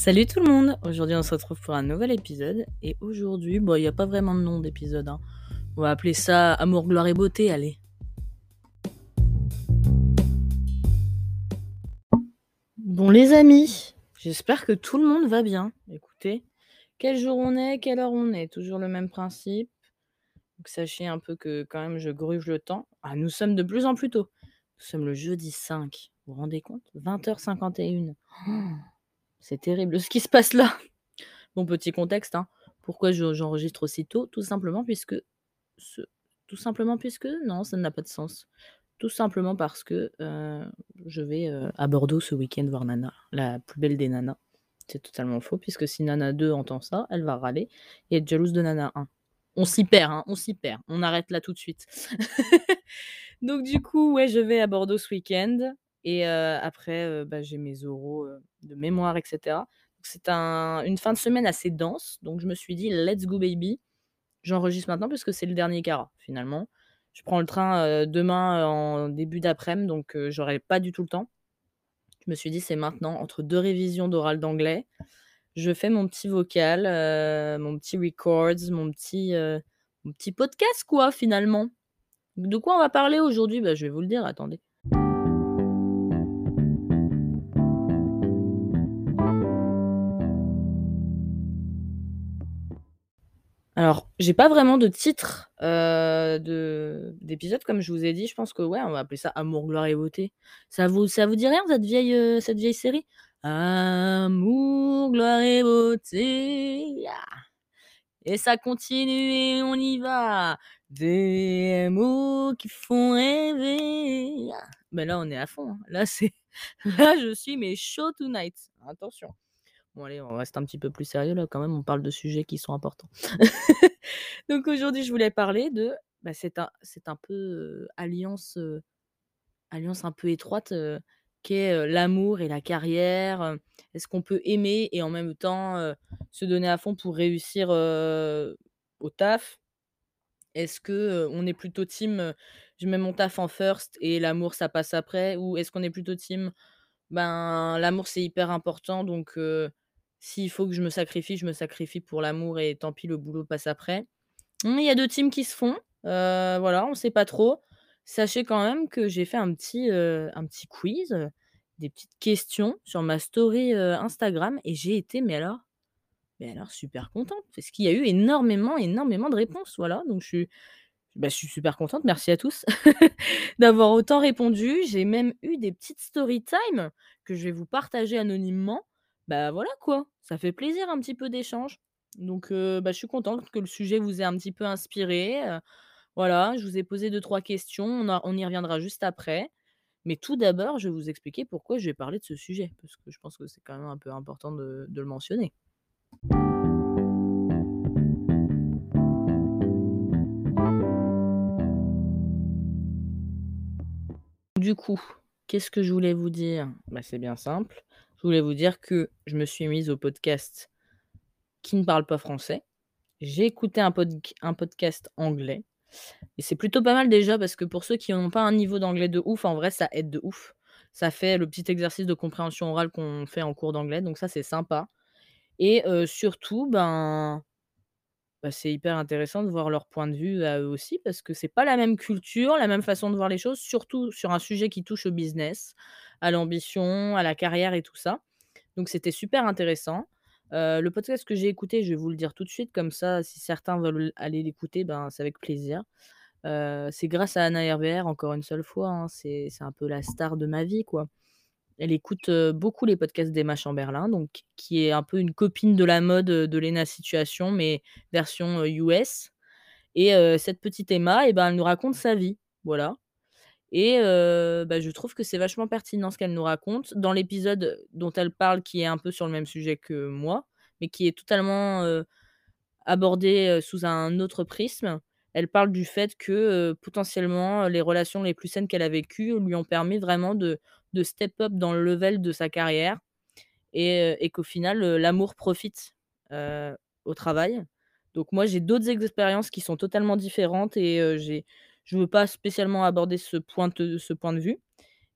Salut tout le monde Aujourd'hui on se retrouve pour un nouvel épisode et aujourd'hui, bon il n'y a pas vraiment de nom d'épisode. Hein. On va appeler ça Amour, gloire et beauté, allez. Bon les amis, j'espère que tout le monde va bien. Écoutez, quel jour on est, quelle heure on est, toujours le même principe. Donc sachez un peu que quand même je gruge le temps. Ah, nous sommes de plus en plus tôt. Nous sommes le jeudi 5. Vous vous rendez compte? 20h51. C'est terrible ce qui se passe là. Bon, petit contexte, hein. Pourquoi j'enregistre aussitôt? Tout simplement puisque. Tout simplement puisque. Non, ça n'a pas de sens. Tout simplement parce que euh, je vais euh, à Bordeaux ce week-end voir Nana, la plus belle des nanas. C'est totalement faux, puisque si Nana 2 entend ça, elle va râler et être jalouse de Nana 1. On s'y perd, hein, on s'y perd. On arrête là tout de suite. Donc du coup, ouais, je vais à Bordeaux ce week-end. Et après, bah, j'ai mes oraux de mémoire, etc. C'est un, une fin de semaine assez dense. Donc je me suis dit, let's go baby. J'enregistre maintenant parce que c'est le dernier cara, finalement. Je prends le train demain en début d'après-midi, donc j'aurai pas du tout le temps. Je me suis dit, c'est maintenant, entre deux révisions d'oral d'anglais. Je fais mon petit vocal, mon petit records, mon petit, petit podcast, quoi, finalement. De quoi on va parler aujourd'hui? Bah, Je vais vous le dire, attendez. Alors, j'ai pas vraiment de titre de d'épisode comme je vous ai dit. Je pense que ouais, on va appeler ça Amour, gloire et beauté. Ça vous ça vous dit rien cette vieille cette vieille série? Amour, gloire et beauté. Et ça continue et on y va. Des mots qui font rêver. Mais là, on est à fond. Hein. Là, c'est là, je suis mais chaud tonight. Attention. Bon, allez, on reste un petit peu plus sérieux là, quand même, on parle de sujets qui sont importants. Donc aujourd'hui, je voulais parler de. Bah, c'est un, peu alliance, alliance un peu étroite qu'est l'amour et la carrière. Est-ce qu'on peut aimer et en même temps se donner à fond pour réussir au taf? Est-ce que on est plutôt team je mets mon taf en first et l'amour ça passe après? Ou est-ce qu'on est plutôt team? Ben l'amour c'est hyper important donc s'il faut que je me sacrifie, je me sacrifie pour l'amour et tant pis, le boulot passe après. Mmh, il y a deux teams qui se font. Euh, voilà, on ne sait pas trop. Sachez quand même que j'ai fait un petit, euh, un petit quiz, des petites questions sur ma story euh, Instagram et j'ai été, mais alors, mais alors super contente parce qu'il y a eu énormément, énormément de réponses. Voilà, donc je suis, bah, je suis super contente. Merci à tous d'avoir autant répondu. J'ai même eu des petites story time que je vais vous partager anonymement. Bah voilà quoi, ça fait plaisir un petit peu d'échange. Donc bah, je suis contente que le sujet vous ait un petit peu inspiré. voilà, je vous ai posé deux trois questions, on, y reviendra juste après. Mais tout d'abord, je vais vous expliquer pourquoi je vais parler de ce sujet, parce que je pense que c'est quand même un peu important de, le mentionner. Du coup, qu'est-ce que je voulais vous dire? Bah, C'est bien simple. Je voulais vous dire que je me suis mise au podcast qui ne parle pas français. J'ai écouté un, podcast anglais. Et c'est plutôt pas mal déjà parce que pour ceux qui n'ont pas un niveau d'anglais de ouf, en vrai, ça aide de ouf. Ça fait le petit exercice de compréhension orale qu'on fait en cours d'anglais. Donc ça, c'est sympa. Et surtout, ben, bah, c'est hyper intéressant de voir leur point de vue à eux aussi parce que c'est pas la même culture, la même façon de voir les choses, surtout sur un sujet qui touche au business à l'ambition, à la carrière et tout ça. Donc c'était super intéressant. le podcast que j'ai écouté, je vais vous le dire tout de suite, comme ça, si certains veulent aller l'écouter, ben, c'est avec plaisir. c'est grâce à Anna RBR, encore une seule fois, hein, c'est un peu la star de ma vie, quoi. Elle écoute beaucoup les podcasts d'Emma Chamberlain, donc, qui est un peu une copine de la mode de Lena Situation, mais version US. Et cette petite Emma, eh ben, elle nous raconte sa vie. Voilà. Et bah, je trouve que c'est vachement pertinent ce qu'elle nous raconte. Dans l'épisode dont elle parle, qui est un peu sur le même sujet que moi, mais qui est totalement abordé sous un autre prisme, elle parle du fait que potentiellement les relations les plus saines qu'elle a vécues lui ont permis vraiment de, de step up dans le level de sa carrière et, et qu'au final l'amour profite au travail. Donc moi j'ai d'autres expériences qui sont totalement différentes et j'ai je ne veux pas spécialement aborder ce point de, vue.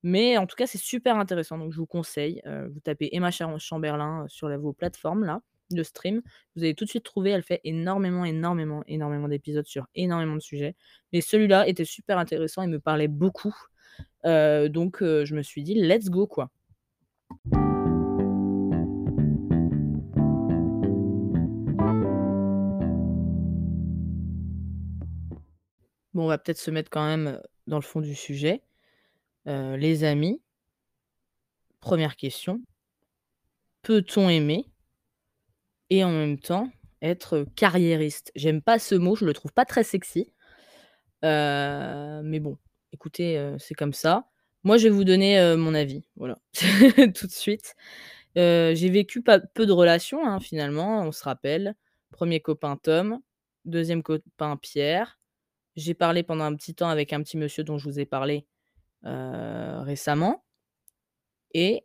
Mais en tout cas, c'est super intéressant, donc je vous conseille, heu, vous tapez Emma Cham Chamberlain sur la vos plateformes là, de stream. Vous allez tout de suite trouver, elle fait énormément, énormément, énormément d'épisodes sur énormément de sujets. Mais celui-là était super intéressant, il me parlait beaucoup, heu, donc je me suis dit: «Let's go, quoi». Bon, on va peut-être se mettre quand même, heu, dans le fond du sujet. Heu, les amis Première question peut-on aimer et en même temps être carriériste? J'aime pas ce mot, je le trouve pas très sexy. Heu, mais bon, écoutez, c'est comme ça. Moi, je vais vous donner, mon avis, voilà, tout de suite. J'ai vécu pas peu de relations, hein, finalement, on se rappelle. 1er copain Tom, 2e copain Pierre. J'ai parlé pendant un petit temps avec un petit monsieur dont je vous ai parlé, récemment et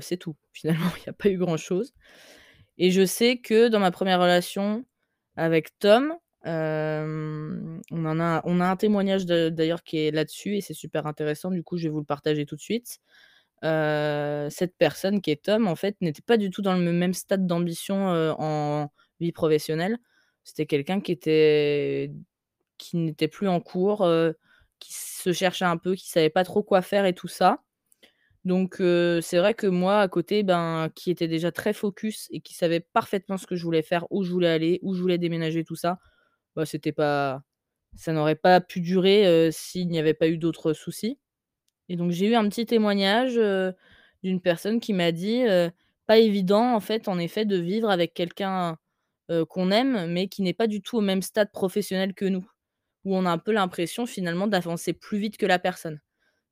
c'est tout. Finalement, il y a pas eu grand-chose et je sais que dans ma 1re relation avec Tom, on en a on a un témoignage d'ailleurs qui est là-dessus et c'est super intéressant, du coup, je vais vous le partager tout de suite. Cette personne qui est Tom, en fait, n'était pas du tout dans le même stade d'ambition, en vie professionnelle. C'était quelqu'un qui était qui n'était plus en cours, heu, qui se cherchait un peu, qui savait pas trop quoi faire et tout ça. Donc heu, c'est vrai que moi, à côté, ben, qui était déjà très focus et qui savait parfaitement ce que je voulais faire, où je voulais aller, où je voulais déménager, tout ça, bah, c'était pas ça n'aurait pas pu durer, heu, s'il n'y avait pas eu d'autres soucis et donc j'ai eu un petit témoignage, d'une personne qui m'a dit, «Pas évident, en fait, en effet, de vivre avec quelqu'un, qu'on aime, mais qui n'est pas du tout au même stade professionnel que nous, où on a un peu l'impression, finalement, d'avancer plus vite que la personne».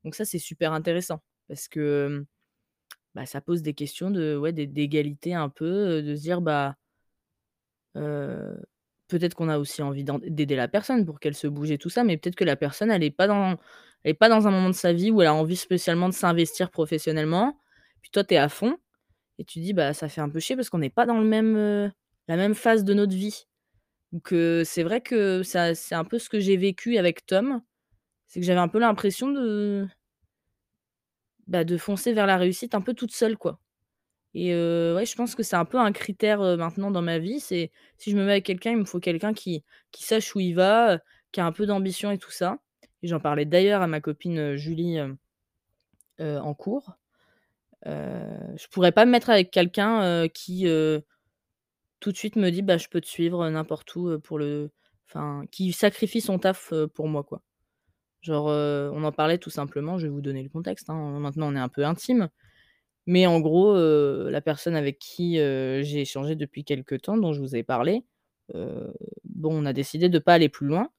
Donc ça, c'est super intéressant parce que, bah, ça pose des questions de ouais, d'é d'égalité un peu, heu, de se dire, bah peut-être qu'on a aussi envie d'aider la personne pour qu'elle se bouge et tout ça, mais peut-être que la personne, elle est pas dans un moment de sa vie où elle a envie spécialement de s'investir professionnellement. Puis toi, tu es à fond et tu dis: «Bah, ça fait un peu chier parce qu'on n'est pas dans heu, la même phase de notre vie». Donc c'est vrai que ça c'est un peu ce que j'ai vécu avec Tom. C'est que j'avais un peu l'impression de bah, de foncer vers la réussite un peu toute seule, quoi et ouais, je pense que c'est un peu un critère, maintenant dans ma vie. C'est si je me mets avec quelqu'un, il me faut quelqu'un qui qui sache où il va, qui a un peu d'ambition et tout ça j'en parlais d'ailleurs à ma copine, Julie, en cours. Je pourrais pas me mettre avec quelqu'un, qui, tout de suite me dit: «Bah, je peux te suivre, n'importe où, pour le» enfin, qui sacrifie son taf, pour moi, quoi. Genre, on en parlait tout simplement, je vais vous donner le contexte, hein, maintenant on est un peu intimes, mais en gros, la personne avec qui, j'ai échangé depuis quelque temps, dont je vous ai parlé, bon, on a décidé de pas aller plus loin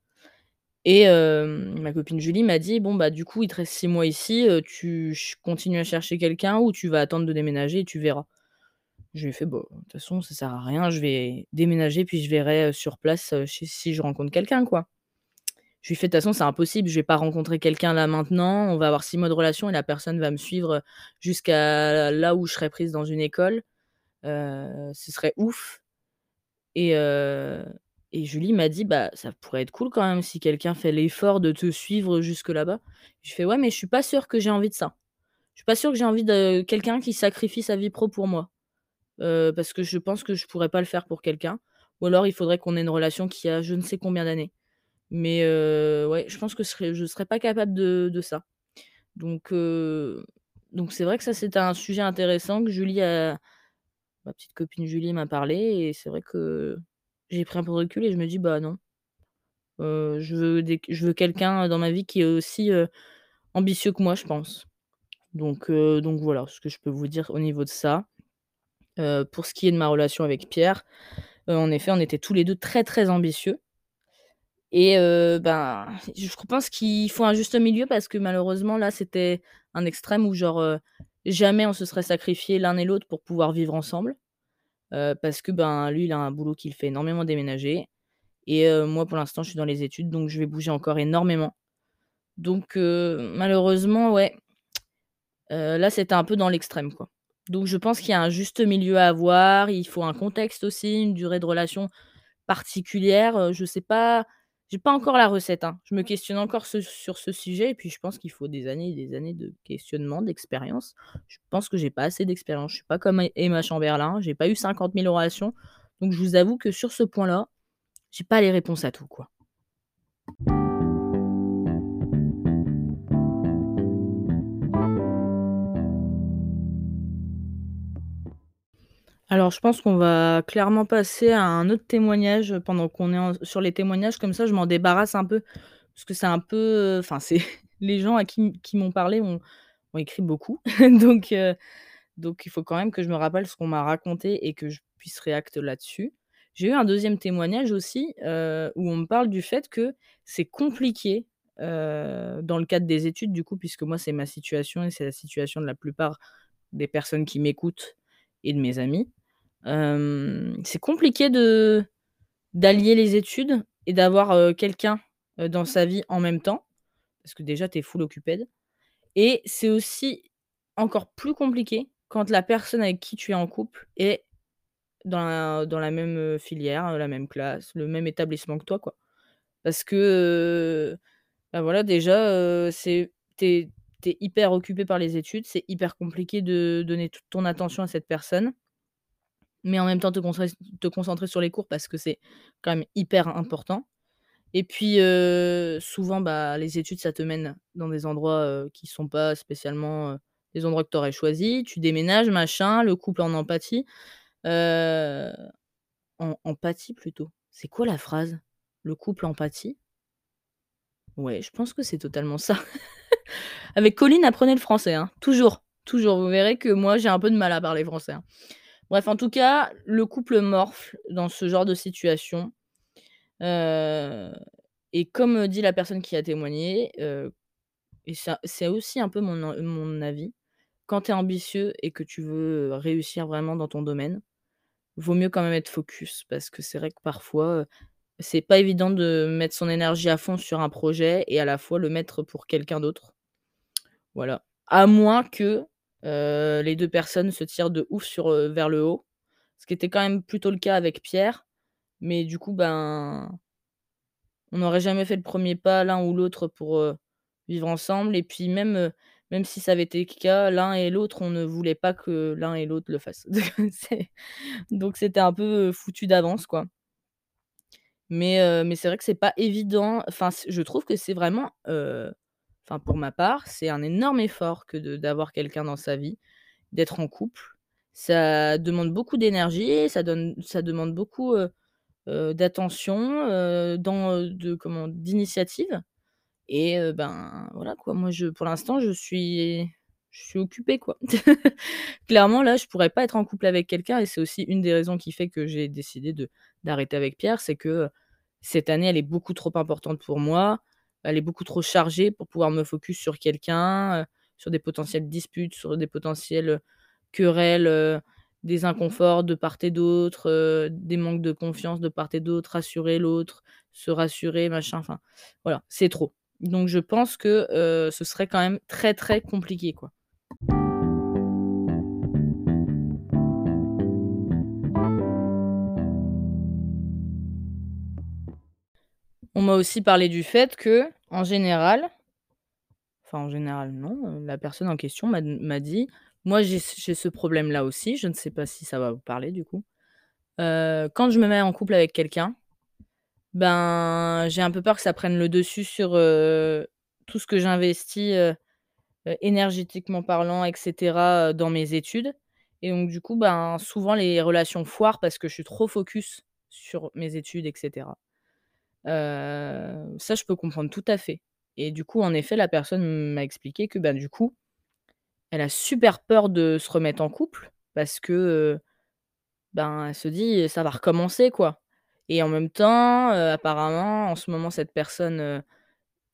et ma copine Julie m'a dit: «Bon, bah, du coup, il te reste 6 mois ici, tu continues à chercher quelqu'un ou tu vas attendre de déménager et tu verras». Je lui ai fait: «Bah, de toute façon, ça sert à rien, je vais déménager puis je verrai, sur place, si je rencontre quelqu'un, quoi». Je lui ai fait: «De toute façon, c'est impossible, je vais pas rencontrer quelqu'un là maintenant, on va avoir 6 mois de relation et la personne va me suivre, jusqu'à là où je serai prise dans une école, ce serait ouf» et et Julie m'a dit: «Bah, ça pourrait être cool quand même si quelqu'un fait l'effort de te suivre jusque là-bas». Je fais: «Ouais, mais je suis pas sûre que j'ai envie de ça. Je suis pas sûre que j'ai envie de quelqu'un qui sacrifie sa vie pro pour moi, heu, parce que je pense que je pourrais pas le faire pour quelqu'un ou alors il faudrait qu'on ait une relation qui a je ne sais combien d'années». Mais heu, ouais, je pense que je je serais pas capable de de ça. Donc heu, donc c'est vrai que ça, c'était un sujet intéressant que Julie a ma petite copine Julie m'a parlé et c'est vrai que j'ai pris un peu de recul et je me dis: «Bah, non». Je veux veux quelqu'un dans ma vie qui est aussi, ambitieux que moi, je pense. Donc donc voilà ce que je peux vous dire au niveau de ça. Heu, pour ce qui est de ma relation avec Pierre, heu, en effet, on était tous les 2 très, très ambitieux et heu, ben, je pense qu'il faut un juste milieu parce que malheureusement, là, c'était un extrême où genre, jamais on se serait sacrifiés l'un et l'autre pour pouvoir vivre ensemble. Parce que, ben, lui, il a un boulot qui le fait énormément déménager et moi, pour l'instant, je suis dans les études, donc je vais bouger encore énormément. Donc heu, malheureusement, ouais, là, c'était un peu dans l'extrême, quoi. Donc je pense qu'il y a un juste milieu à avoir, il faut un contexte aussi, une durée de relation particulière, heu, je sais pas J'ai pas encore la recette, hein. Je me questionne encore sur ce sujet et puis je pense qu'il faut des années et des années de questionnement, d'expérience. Je pense que j'ai pas assez d'expérience. Je suis pas comme E Emma Chamberlain, j'ai pas eu 50 000 relations. Donc je vous avoue que sur ce point-là, j'ai pas les réponses à tout, quoi. Alors je pense qu'on va clairement passer à un autre témoignage, pendant qu'on est sur les témoignages, comme ça je m'en débarrasse un peu. Parce que c'est un peu, enfin c'est les gens à qui m'ont parlé ont écrit beaucoup. Donc heu, donc il faut quand même que je me rappelle ce qu'on m'a raconté et que je puisse réacte là-dessus. J'ai eu un deuxième témoignage aussi, heu, où on me parle du fait que c'est compliqué, dans le cadre des études du coup, puisque moi c'est ma situation et c'est la situation de la plupart des personnes qui m'écoutent et de mes amis. Hem, c'est compliqué de d'allier les études et d'avoir, heu, quelqu'un, heu, dans sa vie en même temps, parce que déjà tu es full occuped et c'est aussi encore plus compliqué quand la personne avec qui tu es en couple est dans la dans la même, filière, la même classe, le même établissement que toi, quoi. Parce que, bah, voilà déjà, heu, c'est tu es tu es hyper occupé par les études, c'est hyper compliqué de donner toute ton attention à cette personne mais en même temps te concentrer sur les cours parce que c'est quand même hyper important et puis, souvent, bah, les études, ça te mène dans des endroits, heu, qui sont pas spécialement, heu, les endroits que tu aurais choisis. Tu déménages, machin, le couple en empathie, en empathie plutôt. C'est quoi la phrase? Le couple empathie? Ouais, je pense que c'est totalement ça. Avec Colline, apprenez le français, hein, toujours, toujours. Vous verrez que moi, j'ai un peu de mal à parler français, hein. Bref, en tout cas, le couple morfle dans ce genre de situation, heu et comme dit la personne qui a témoigné, heu et c'est aussi un peu mon mon avis, quand tu es ambitieux et que tu veux réussir vraiment dans ton domaine, vaut mieux quand même être focus parce que c'est vrai que parfois, heu, c'est pas évident de mettre son énergie à fond sur un projet et à la fois le mettre pour quelqu'un d'autre. Voilà. À moins que, heu, les 2 personnes se tirent de ouf sur, heu, vers le haut, ce qui était quand même plutôt le cas avec Pierre, mais du coup, ben on n'aurait jamais fait le 1er pas l'un ou l'autre pour, heu, vivre ensemble et puis même, même si ça avait été le cas, l'un et l'autre, on ne voulait pas que l'un et l'autre le fassent. Donc c'était un peu, foutu d'avance, quoi. Mais mais c'est vrai que c'est pas évident, enfin je trouve que c'est vraiment, enfin pour ma part, c'est un énorme effort que d'avoir quelqu'un dans sa vie, d'être en couple. Ça demande beaucoup d'énergie, ça ça demande beaucoup, d'attention, comment d'initiative et ben, voilà quoi. Moi je pour l'instant, je suis je suis occupée, quoi. Clairement, là, je pourrais pas être en couple avec quelqu'un et c'est aussi une des raisons qui fait que j'ai décidé d'arrêter avec Pierre, c'est que, cette année, elle est beaucoup trop importante pour moi. Elle est beaucoup trop chargée pour pouvoir me focus sur quelqu'un, heu, sur des potentielles disputes, sur des potentielles querelles, heu, des inconforts de part et d'autre, des manques de confiance de part et d'autre, rassurer l'autre, se rassurer, machin, enfin, voilà, c'est trop. Donc je pense que, ce serait quand même très, très compliqué, quoi. On m'a aussi parlé du fait qu'en général enfin en général non, heu, la personne en question m'a dit: «Moi j'ai ce problème-là aussi», je ne sais pas si ça va vous parler du coup. Heu, quand je me mets en couple avec quelqu'un, ben, j'ai un peu peur que ça prenne le dessus sur, heu, tout ce que j'investis, énergétiquement parlant et cetera, heu, dans mes études et donc du coup, ben, souvent les relations foirent parce que je suis trop focus sur mes études et ça je peux comprendre tout à fait et du coup, en effet, la personne m'a expliqué que, ben, du coup, elle a super peur de se remettre en couple parce que, ben, elle se dit: «Ça va recommencer, quoi» et en même temps, apparemment, en ce moment, cette personne,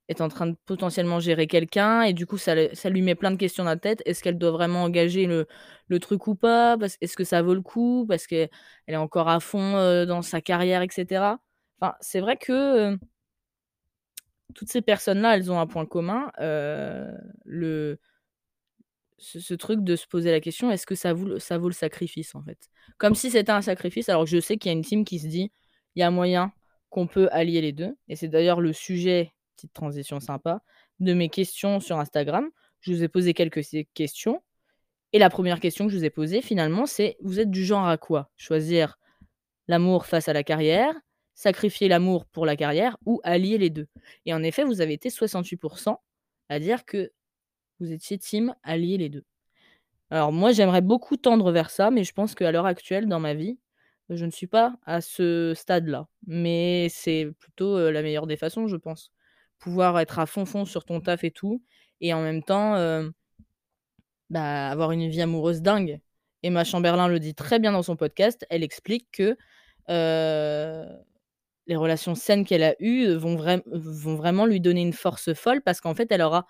est en train de potentiellement gérer quelqu'un et du coup, ça ça lui met plein de questions dans la tête. Est-ce qu'elle doit vraiment engager le le truc ou pas? Est-ce que ça vaut le coup? Parce qu'elle est encore à fond, dans sa carrière et cetera. C'est vrai que, toutes ces personnes-là, elles ont un point commun, le ce truc de se poser la question: «Est-ce que ça vaut le sacrifice?» en fait? Comme si c'était un sacrifice alors je sais qu'il y a une team qui se dit: «Il y a moyen qu'on peut allier les 2 et c'est d'ailleurs le sujet, petite transition sympa, de mes questions sur Instagram. Je vous ai posé quelques questions et la première question que je vous ai posée finalement, c'est: «Vous êtes du genre à quoi? Choisir l'amour face à la carrière, sacrifier l'amour pour la carrière ou allier les 2?» et en effet, vous avez été 68% à dire que vous étiez team allier les 2. Alors moi, j'aimerais beaucoup tendre vers ça, mais je pense qu'à l'heure actuelle dans ma vie, je ne suis pas à ce stade-là. Mais c'est plutôt, la meilleure des façons, je pense. Pouvoir être à fond, fond sur ton taf et tout et en même temps, bah, avoir une vie amoureuse dingue. Emma Chamberlain le dit très bien dans son podcast. Elle explique que, les relations saines qu'elle a eues, vont vont vraiment lui donner une force folle parce qu'en fait, elle aura,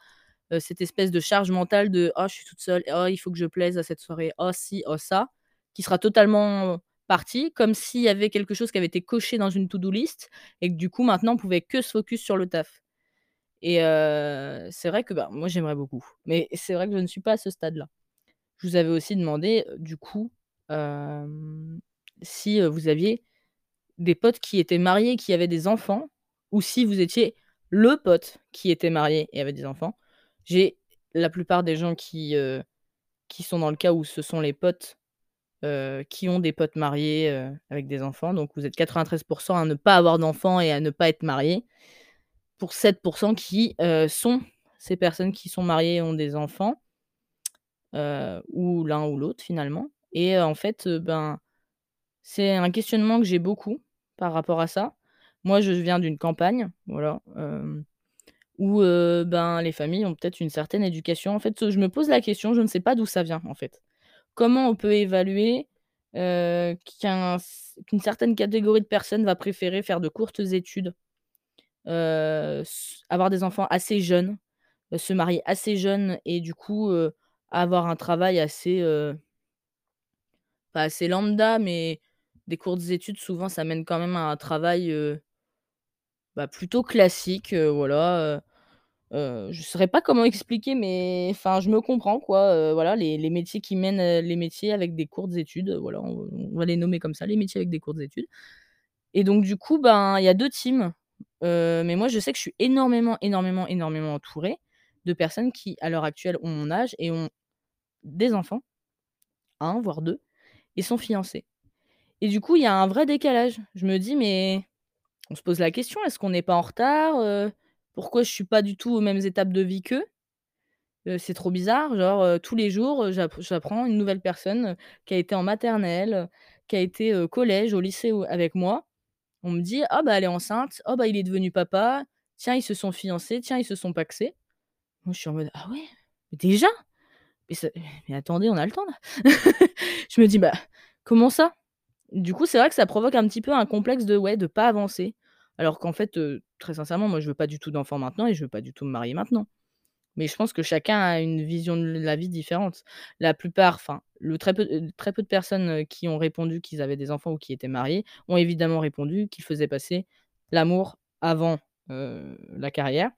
cette espèce de charge mentale de: «Oh, je suis toute seule. Oh, il faut que je plaise à cette soirée. Oh ci, oh ça», qui sera totalement partie, comme s'il y avait quelque chose qui avait été coché dans une to-do list et que du coup, maintenant, on pouvait que se focus sur le taf et c'est vrai que, bah, moi, j'aimerais beaucoup, mais c'est vrai que je ne suis pas à ce stade-là. Je vous avais aussi demandé, du coup, si, vous aviez des potes qui étaient mariés, qui avaient des enfants ou si vous étiez le pote qui était marié et avait des enfants. J'ai la plupart des gens qui, heu, qui sont dans le cas où ce sont les potes, heu, qui ont des potes mariés, heu, avec des enfants, donc vous êtes 93% à ne pas avoir d'enfants et à ne pas être mariés. Pour 7% qui, sont ces personnes qui sont mariées et ont des enfants ou l'un ou l'autre finalement et en fait, ben, c'est un questionnement que j'ai beaucoup par rapport à ça. Moi, je viens d'une campagne, voilà, hem, où, heu, ben, les familles ont peut-être une certaine éducation. En fait, je me pose la question, je ne sais pas d'où ça vient, en fait. Comment on peut évaluer, qu'un qu'une certaine catégorie de personnes va préférer faire de courtes études, avoir des enfants assez jeunes, se marier assez jeunes et du coup, avoir un travail assez, pas assez lambda, mais des courtes études, souvent, ça mène quand même à un travail, bah, plutôt classique, voilà, je saurais pas comment expliquer, mais enfin, je me comprends, quoi, voilà, les métiers qui mènent, les métiers avec des courtes études, voilà, on va les nommer comme ça, les métiers avec des courtes études et donc du coup, ben, il y a 2 teams, mais moi, je sais que je suis énormément, énormément, énormément entourée de personnes qui, à l'heure actuelle, ont mon âge et ont des enfants, 1 voire 2 et sont fiancés et du coup, il y a un vrai décalage. Je me dis: «Mais» on se pose la question: «Est-ce qu'on n'est pas en retard, heu? Pourquoi je suis pas du tout aux mêmes étapes de vie qu'eux?» heu, c'est trop bizarre, genre, heu, tous les jours, j'apprends une nouvelle personne, qui a été en maternelle, qui a été, heu, collège, au lycée avec moi. On me dit: «Ah bah, elle est enceinte. Oh bah, il est devenu papa. Tiens, ils se sont fiancés. Tiens, ils se sont pacsés». Moi, je suis en mode: «Ah ouais? Mais déjà? Mais ça mais attendez, on a le temps là?» je me dis: «Bah, comment ça?» Du coup, c'est vrai que ça provoque un petit peu un complexe de ouais, de pas avancer. Alors qu'en fait, très sincèrement, moi, je veux pas du tout d'enfants maintenant et je veux pas du tout me marier maintenant. Mais je pense que chacun a une vision de la vie différente. La plupart, enfin, le très peu, très peu de personnes, qui ont répondu qu'ils avaient des enfants ou qui étaient mariés, ont évidemment répondu qu'ils faisaient passer l'amour avant, la carrière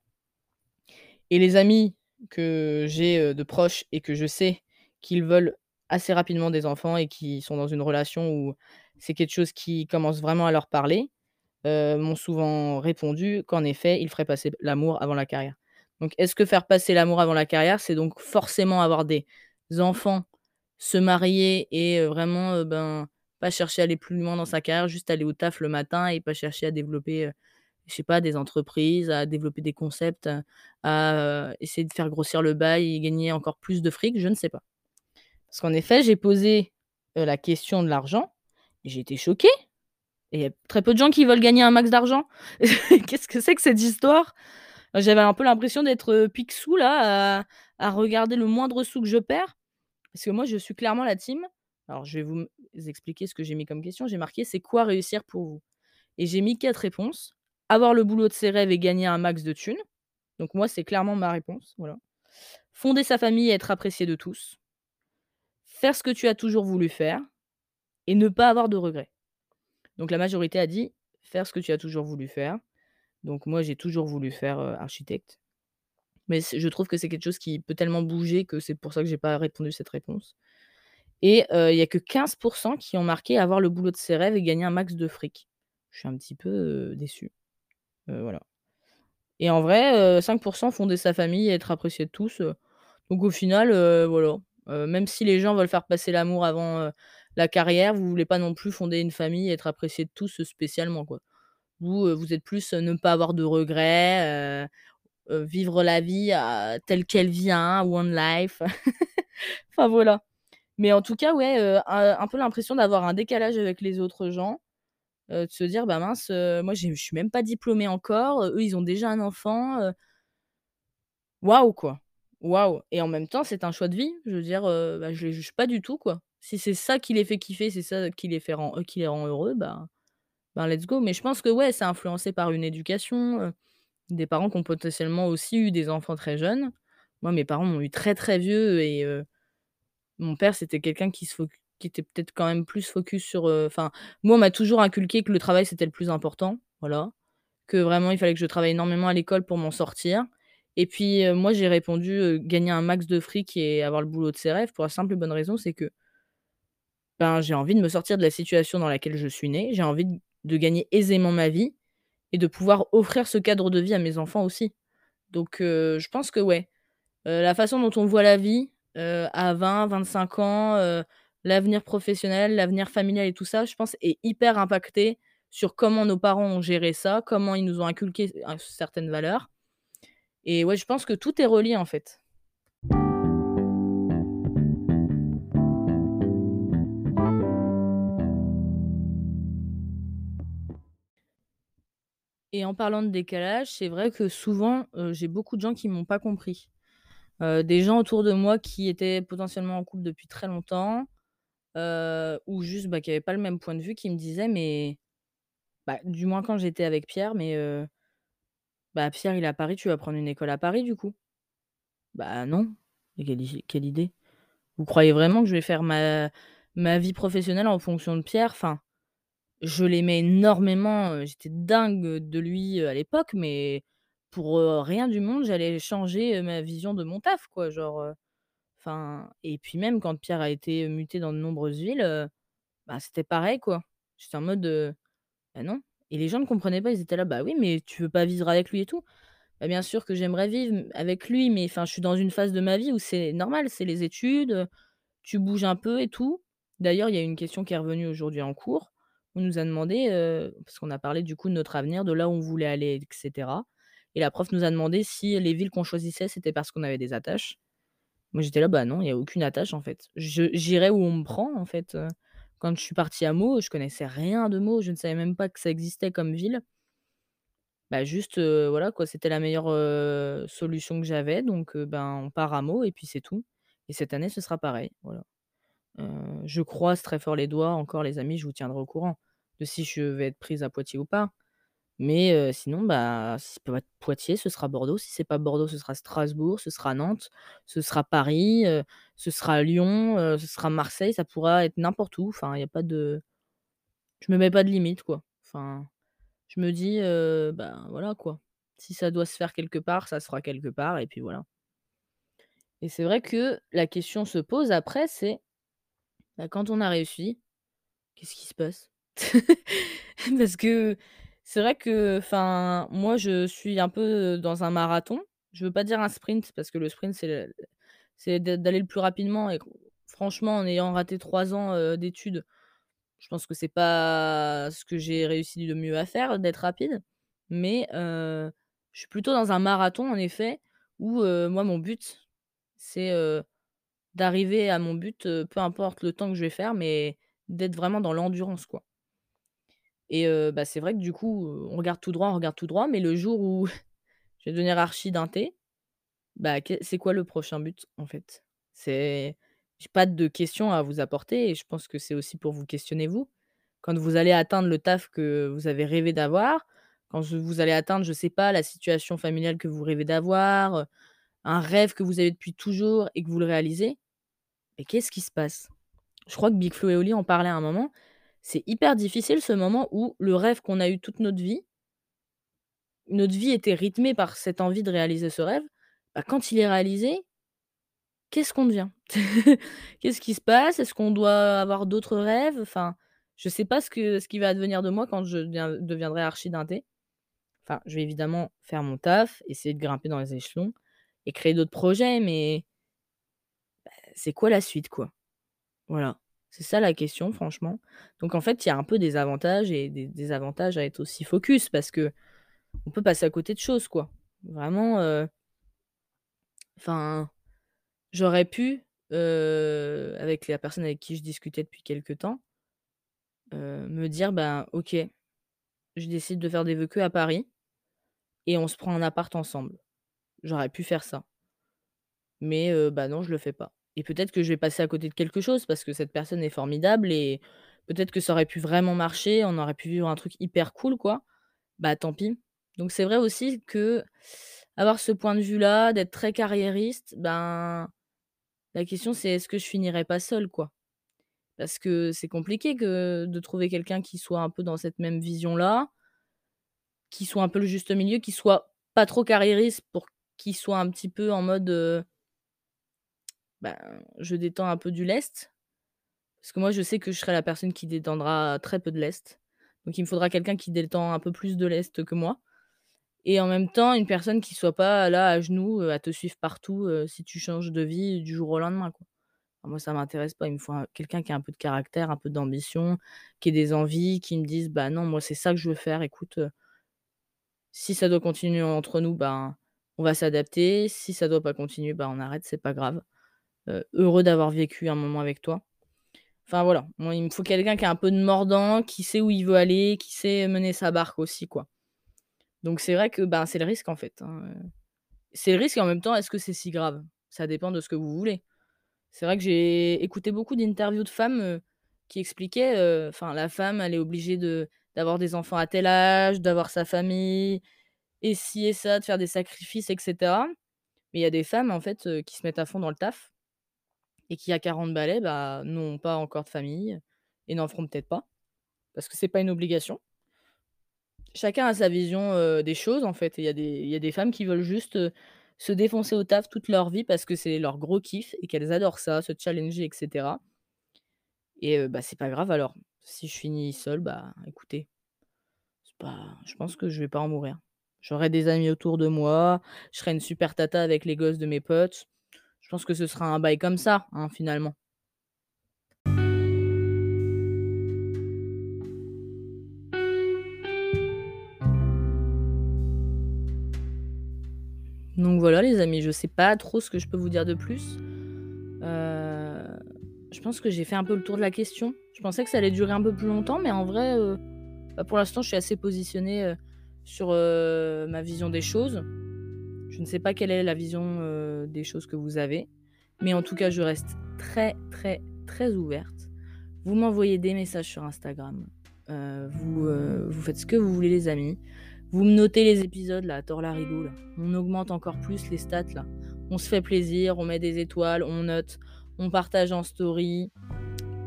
et les amis que j'ai, de proches et que je sais qu'ils veulent assez rapidement des enfants et qui sont dans une relation où c'est quelque chose qui commence vraiment à leur parler, heu, m'ont souvent répondu qu'en effet, ils feraient passer l'amour avant la carrière. Donc est-ce que faire passer l'amour avant la carrière, c'est donc forcément avoir des enfants, se marier et heu, vraiment, heu, ben, pas chercher à aller plus loin dans sa carrière, juste aller au taf le matin et pas chercher à développer, heu, je sais pas, des entreprises, à développer des concepts, à, essayer de faire grossir le bail et gagner encore plus de fric? Je ne sais pas. Parce qu'en effet, j'ai posé, la question de l'argent j'ai été choquée il y a très peu de gens qui veulent gagner un max d'argent. Qu'est-ce que c'est que cette histoire? J'avais un peu l'impression d'être, heu, Picsou là, à regarder le moindre sou que je perds. Parce que moi, je suis clairement la team alors je vais vous expliquer ce que j'ai mis comme question. J'ai marqué: «C'est quoi réussir pour vous?» et j'ai mis 4 réponses. Avoir le boulot de ses rêves et gagner un max de thunes. Donc moi, c'est clairement ma réponse, voilà. Fonder sa famille et être apprécié de tous. Faire ce que tu as toujours voulu faire et ne pas avoir de regrets. Donc la majorité a dit: «Faire ce que tu as toujours voulu faire». Donc moi, j'ai toujours voulu faire, heu, architecte. Mais je trouve que c'est quelque chose qui peut tellement bouger que c'est pour ça que j'ai pas répondu cette réponse et heu, il y a que 15% qui ont marqué avoir le boulot de ses rêves et gagner un max de fric. Je suis un petit peu, heu, déçu, voilà et en vrai, heu, 5% fonder sa famille et être apprécié de tous, donc au final, voilà, même si les gens veulent faire passer l'amour avant, la carrière, vous voulez pas non plus fonder une famille et être apprécié de tous, heu, spécialement, quoi. Vous, heu, vous êtes plus, heu, ne pas avoir de regrets, vivre la vie, telle qu'elle vient, one life. Enfin voilà. Mais en tout cas, ouais, un peu l'impression d'avoir un décalage avec les autres gens, de se dire: «Bah mince, moi je suis même pas diplômée encore, eux ils ont déjà un enfant», waouh quoi! Waouh et en même temps, c'est un choix de vie. Je veux dire, bah, je les juge pas du tout, quoi. Si c'est ça qui les fait kiffer, c'est ça qui les fait rend qui les rend heureux, bah let's go. Mais je pense que ouais, c'est influencé par une éducation, des parents qui ont potentiellement aussi eu des enfants très jeunes. Moi, mes parents m'ont eu très, très vieux et mon père, c'était quelqu'un qui qui était peut-être quand même plus focus sur, enfin, moi, on m'a toujours inculqué que le travail, c'était le plus important, voilà. Que vraiment, il fallait que je travaille énormément à l'école pour m'en sortir et puis, moi, j'ai répondu, gagner un max de fric et avoir le boulot de ses rêves pour la simple et bonne raison, c'est que ben, j'ai envie de me sortir de la situation dans laquelle je suis née. J'ai envie de gagner aisément ma vie et de pouvoir offrir ce cadre de vie à mes enfants aussi. Donc heu, je pense que ouais, heu, la façon dont on voit la vie, heu, à 20-25 ans, heu, l'avenir professionnel, l'avenir familial et tout ça, je pense est hyper impacté sur comment nos parents ont géré ça, comment ils nous ont inculqué certaines valeurs et ouais, je pense que tout est relié, en fait. Et en parlant de décalage, c'est vrai que souvent, heu, j'ai beaucoup de gens qui m'ont pas compris. Heu, des gens autour de moi qui étaient potentiellement en couple depuis très longtemps, heu, ou juste, bah, qui avaient pas le même point de vue, qui me disaient: «Mais» bah, du moins quand j'étais avec Pierre: «Mais, bah, Pierre il est à Paris, tu vas prendre une école à Paris du coup?» «Bah non, quelle idée? Vous croyez vraiment que je vais faire ma ma vie professionnelle en fonction de Pierre?» Je l'aimais énormément, j'étais dingue, de lui, à l'époque, mais pour, rien du monde, j'allais changer, ma vision de mon taf quoi, genre, et puis même quand Pierre a été muté dans de nombreuses villes, bah, c'était pareil quoi. J'étais en mode, «Bah non» et les gens ne comprenaient pas, ils étaient là: «Bah oui, mais tu veux pas vivre avec lui et tout?» bah, bien sûr que j'aimerais vivre avec lui, mais enfin, je suis dans une phase de ma vie où c'est normal, c'est les études, tu bouges un peu et tout. D'ailleurs, il y a une question qui est revenue aujourd'hui en cours. On nous a demandé, parce qu'on a parlé du coup de notre avenir, de là où on voulait aller et cetera et la prof nous a demandé si les villes qu'on choisissait, c'était parce qu'on avait des attaches. Moi, j'étais là: «Bah non, il y a aucune attache en fait. J'irai où on me prend en fait», quand je suis partie à Meaux, je connaissais rien de Meaux, je ne savais même pas que ça existait comme ville. Bah, juste, voilà quoi, c'était la meilleure, solution que j'avais donc ben, on part à Meaux et puis c'est tout et cette année, ce sera pareil, voilà. Je croise très fort les doigts, encore les amis, je vous tiendrai au courant de si je vais être prise à Poitiers ou pas. Mais sinon, bah, si c'est pas Poitiers, ce sera Bordeaux, si c'est pas Bordeaux, ce sera Strasbourg, ce sera Nantes, ce sera Paris, ce sera Lyon, ce sera Marseille, ça pourra être n'importe où, enfin, il y a pas de je me mets pas de limite, quoi. Enfin, je me dis, ben, voilà, quoi. Si ça doit se faire quelque part, ça se fera quelque part et puis voilà. Et c'est vrai que la question se pose après, c'est, bah, quand on a réussi, qu'est-ce qui se passe? Parce que c'est vrai que, enfin, moi, je suis un peu, dans un marathon. Je veux pas dire un sprint parce que le sprint, c'est c'est d'a d'aller le plus rapidement et franchement, en ayant raté 3 ans, d'études, je pense que c'est pas ce que j'ai réussi le mieux à faire, d'être rapide. Mais je suis plutôt dans un marathon en effet où, moi, mon but, c'est, d'arriver à mon but, peu importe le temps que je vais faire, mais d'être vraiment dans l'endurance, quoi. Et bah, c'est vrai que du coup, on regarde tout droit, on regarde tout droit, mais le jour où je vais devenir archi dinté, bah, c'est quoi le prochain but, en fait? C'est j'ai pas de questions à vous apporter et je pense que c'est aussi pour vous questionner vous. Quand vous allez atteindre le taf que vous avez rêvé d'avoir, quand vous allez atteindre, je sais pas, la situation familiale que vous rêvez d'avoir, un rêve que vous avez depuis toujours et que vous le réalisez, mais qu'est-ce qui se passe? Je crois que Big Flo et Oli en parlaient à un moment. C'est hyper difficile ce moment où le rêve qu'on a eu toute notre vie notre vie était rythmée par cette envie de réaliser ce rêve. Bah, quand il est réalisé qu'est-ce qu'on devient? Qu'est-ce qui se passe? Est-ce qu'on doit avoir d'autres rêves? Enfin, Je sais pas ce qui va advenir de moi quand je deviendrai archi dinté. Enfin, je vais évidemment faire mon taf, essayer de grimper dans les échelons et créer d'autres projets, mais bah, c'est quoi la suite, quoi? Voilà, c'est ça la question, franchement. Donc en fait, il y a un peu des avantages et des désavantages à être aussi focus parce que on peut passer à côté de choses, quoi. Vraiment, enfin, j'aurais pu, avec la personne avec qui je discutais depuis quelque temps, me dire: «Ben, OK, je décide de faire des vœux que à Paris et on se prend un appart ensemble». J'aurais pu faire ça. Mais bah, non, je le fais pas et peut-être que je vais passer à côté de quelque chose parce que cette personne est formidable et peut-être que ça aurait pu vraiment marcher, on aurait pu vivre un truc hyper cool, quoi. Bah, tant pis. Donc c'est vrai aussi que avoir ce point de vue-là, d'être très carriériste, ben, la question c'est est-ce que je finirai pas seule, quoi? Parce que c'est compliqué que de trouver quelqu'un qui soit un peu dans cette même vision-là, qui soit un peu le juste milieu, qui soit pas trop carriériste pour qu'il soit un petit peu en mode, ben, je détends un peu du lest. Parce que moi, je sais que je serai la personne qui détendra très peu de lest. Donc il me faudra quelqu'un qui détend un peu plus de lest que moi. Et en même temps, une personne qui soit pas là à genoux, à te suivre partout, si tu changes de vie du jour au lendemain, quoi. Moi, ça m'intéresse pas. Il me faut quelqu'un qui a un peu de caractère, un peu d'ambition, qui ait des envies, qui me dise: «Bah, non, moi, c'est ça que je veux faire. Écoute, si ça doit continuer entre nous, ben, on va s'adapter. Si ça doit pas continuer, bah, on arrête, c'est pas grave. Heureux d'avoir vécu un moment avec toi». Enfin, voilà. Il me faut quelqu'un qui a un peu de mordant, qui sait où il veut aller, qui sait mener sa barque aussi, quoi. Donc c'est vrai que, ben, c'est le risque, en fait, hein, C'est le risque en même temps, est-ce que c'est si grave? Ça dépend de ce que vous voulez. C'est vrai que j'ai écouté beaucoup d'interviews de femmes, qui expliquaient, enfin, la femme, elle est obligée de d'avoir des enfants à tel âge, d'avoir sa famille et ci et ça, de faire des sacrifices et cetera. Mais il y a des femmes, en fait, qui se mettent à fond dans le taf et qui, à 40 balais, bah, n'ont pas encore de famille et n'en feront peut-être pas parce que c'est pas une obligation. Chacun a sa vision, des choses, en fait il y a des femmes qui veulent juste, se défoncer au taf toute leur vie parce que c'est leur gros kiff et qu'elles adorent ça, se challenger et cetera et bah, c'est pas grave alors. Si je finis seule, bah, écoutez, pas je pense que je vais pas en mourir. J'aurai des amis autour de moi, je serai une super tata avec les gosses de mes potes. Je pense que ce sera un bail comme ça, hein, finalement. Donc voilà les amis, je sais pas trop ce que je peux vous dire de plus. Euh, je pense que j'ai fait un peu le tour de la question. Je pensais que ça allait durer un peu plus longtemps, mais en vrai, euh, bah, pour l'instant, je suis assez positionnée euh, sur ma vision des choses. Je ne sais pas quelle est la vision des choses que vous avez, mais en tout cas, je reste très, très, très ouverte. Vous m'envoyez des messages sur Instagram. vous, vous faites ce que vous voulez, les amis. Vous me notez les épisodes là, tort la rigole. On augmente encore plus les stats là. On se fait plaisir, on met des étoiles, on note, on partage en story,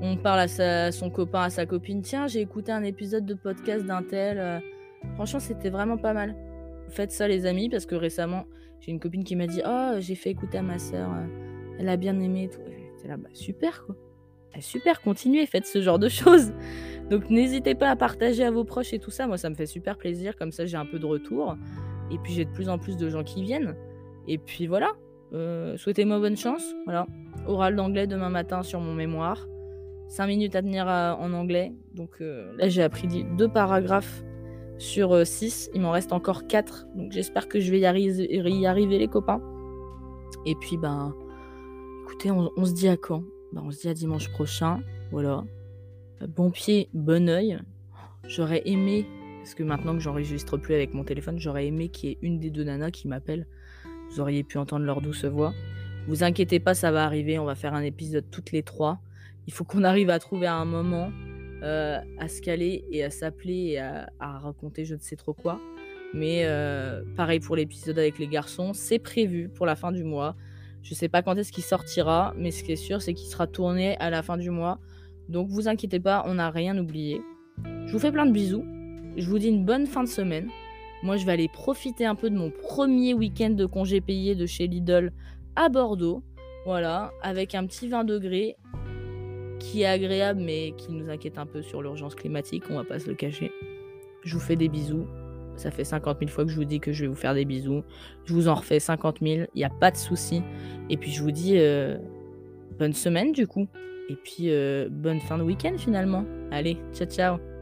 on parle à son copain, à sa copine. Tiens, j'ai écouté un épisode de podcast d'un tel. Euh, franchement, c'était vraiment pas mal. Faites ça les amis parce que récemment, j'ai une copine qui m'a dit "Oh, j'ai fait écouter à ma soeur, euh, elle a bien aimé tout." là, bah, super quoi. Eh, super, continuez, faites ce genre de choses. Donc n'hésitez pas à partager à vos proches et tout ça. Moi, ça me fait super plaisir. Comme ça, j'ai un peu de retour. Et puis, j'ai de plus en plus de gens qui viennent. Et puis voilà. Euh, souhaitez-moi bonne chance. Voilà. Oral d'anglais demain matin sur mon mémoire. 5 minutes à tenir euh, en anglais. Donc là, j'ai appris deux paragraphes sur 6. Il m'en reste encore 4. Donc j'espère que je vais y, arriver, les copains. Et puis, ben, écoutez, on, on se dit à quand? Ben, On se dit à dimanche prochain. Voilà. Bon pied, bon oeil. J'aurais aimé, parce que maintenant que j'enregistre plus avec mon téléphone, j'aurais aimé qu'il y ait une des deux nanas qui m'appelle. Vous auriez pu entendre leur douce voix. Vous inquiétez pas, ça va arriver. On va faire un épisode toutes les trois. Il faut qu'on arrive à trouver un moment euh, à se caler et à s'appeler et à, raconter je ne sais trop quoi. Mais euh, pareil pour l'épisode avec les garçons, c'est prévu pour la fin du mois. Je sais pas quand est-ce qu'il sortira, mais ce qui est sûr, c'est qu'il sera tourné à la fin du mois. Donc vous inquiétez pas, on n'a rien oublié. Je vous fais plein de bisous. Je vous dis une bonne fin de semaine. Moi, je vais aller profiter un peu de mon premier week-end de congé payé de chez Lidl à Bordeaux. Voilà, avec un petit 20 degrés. Qui est agréable, mais qui nous inquiète un peu sur l'urgence climatique, on va pas se le cacher. Je vous fais des bisous. Ça fait 50 000 fois que je vous dis que je vais vous faire des bisous. Je vous en refais 50 000, il n'y a pas de souci. Et puis je vous dis euh, bonne semaine du coup. Et puis euh, bonne fin de week-end finalement. Allez, ciao ciao